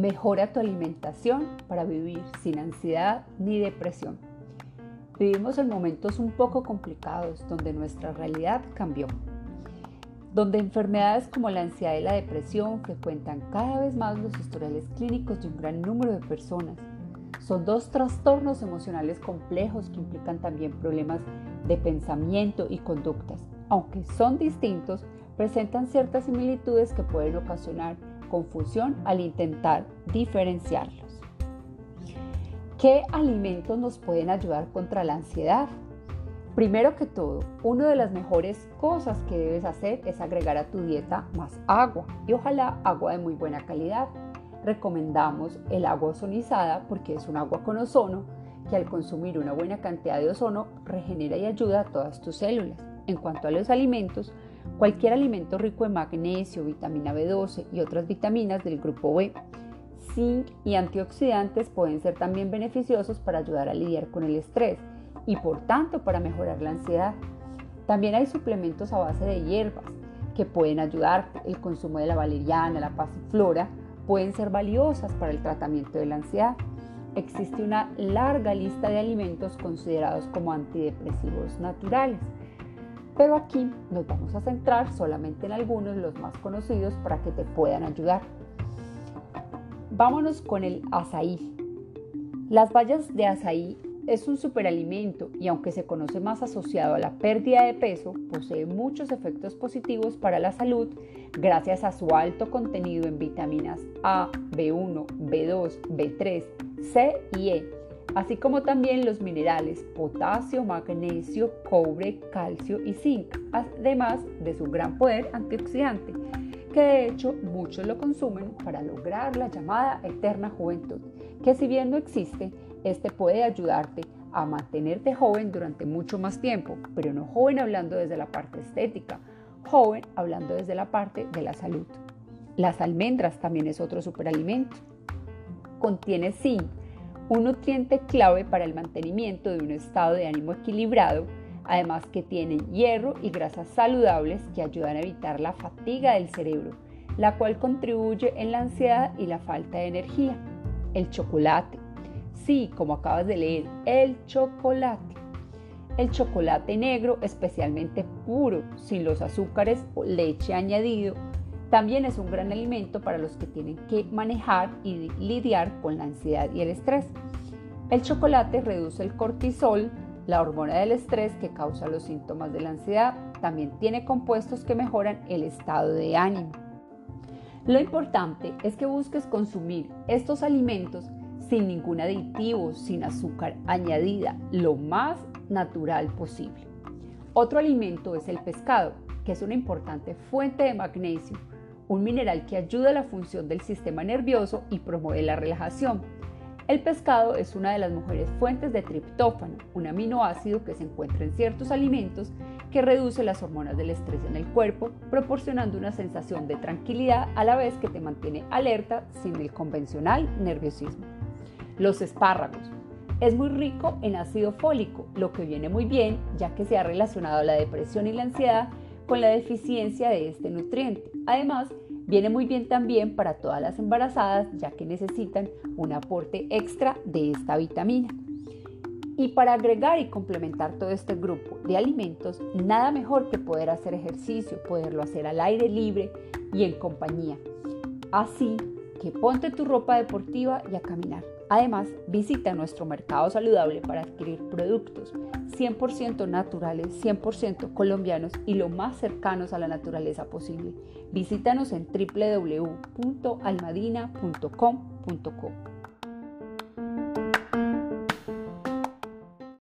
Mejora tu alimentación para vivir sin ansiedad ni depresión. Vivimos en momentos un poco complicados donde nuestra realidad cambió, donde enfermedades como la ansiedad y la depresión frecuentan cada vez más los historiales clínicos de un gran número de personas. Son dos trastornos emocionales complejos que implican también problemas de pensamiento y conductas. Aunque son distintos, presentan ciertas similitudes que pueden ocasionar confusión al intentar diferenciarlos. ¿Qué alimentos nos pueden ayudar contra la ansiedad? Primero que todo, una de las mejores cosas que debes hacer es agregar a tu dieta más agua y ojalá agua de muy buena calidad. Recomendamos el agua ozonizada porque es un agua con ozono que al consumir una buena cantidad de ozono regenera y ayuda a todas tus células. En cuanto a los alimentos, cualquier alimento rico en magnesio, vitamina B12 y otras vitaminas del grupo B, zinc y antioxidantes pueden ser también beneficiosos para ayudar a lidiar con el estrés y por tanto para mejorar la ansiedad. También hay suplementos a base de hierbas que pueden ayudarte. El consumo de la valeriana, la pasiflora pueden ser valiosas para el tratamiento de la ansiedad. Existe una larga lista de alimentos considerados como antidepresivos naturales. Pero aquí nos vamos a centrar solamente en algunos, los más conocidos, para que te puedan ayudar. Vámonos con el azaí. Las bayas de azaí es un superalimento y aunque se conoce más asociado a la pérdida de peso, posee muchos efectos positivos para la salud gracias a su alto contenido en vitaminas A, B1, B2, B3, C y E, así como también los minerales potasio, magnesio, cobre, calcio y zinc, además de su gran poder antioxidante que de hecho muchos lo consumen para lograr la llamada eterna juventud, que si bien no existe, este puede ayudarte a mantenerte joven durante mucho más tiempo, pero no joven hablando desde la parte estética, joven hablando desde la parte de la salud. Las almendras también es otro superalimento. Contiene zinc, un nutriente clave para el mantenimiento de un estado de ánimo equilibrado además que tienen hierro y grasas saludables que ayudan a evitar la fatiga del cerebro, la cual contribuye en la ansiedad y la falta de energía. El chocolate. Sí, como acabas de leer, el chocolate. El chocolate negro, especialmente puro, sin los azúcares o leche añadido, también es un gran alimento para los que tienen que manejar y lidiar con la ansiedad y el estrés. El chocolate reduce el cortisol, la hormona del estrés que causa los síntomas de la ansiedad también tiene compuestos que mejoran el estado de ánimo. Lo importante es que busques consumir estos alimentos sin ningún aditivo, sin azúcar añadida, lo más natural posible. Otro alimento es el pescado, que es una importante fuente de magnesio, un mineral que ayuda a la función del sistema nervioso y promueve la relajación. El pescado es una de las mejores fuentes de triptófano, un aminoácido que se encuentra en ciertos alimentos que reduce las hormonas del estrés en el cuerpo, proporcionando una sensación de tranquilidad a la vez que te mantiene alerta sin el convencional nerviosismo. Los espárragos. Es muy rico en ácido fólico, lo que viene muy bien ya que se ha relacionado la depresión y la ansiedad con la deficiencia de este nutriente. Además, Viene muy bien también para todas las embarazadas ya que necesitan un aporte extra de esta vitamina. Y para agregar y complementar todo este grupo de alimentos, nada mejor que poder hacer ejercicio, poderlo hacer al aire libre y en compañía. Así que ponte tu ropa deportiva y a caminar. Además, visita nuestro mercado saludable para adquirir productos 100% naturales, 100% colombianos y lo más cercanos a la naturaleza posible. Visítanos en www.almadina.com.co.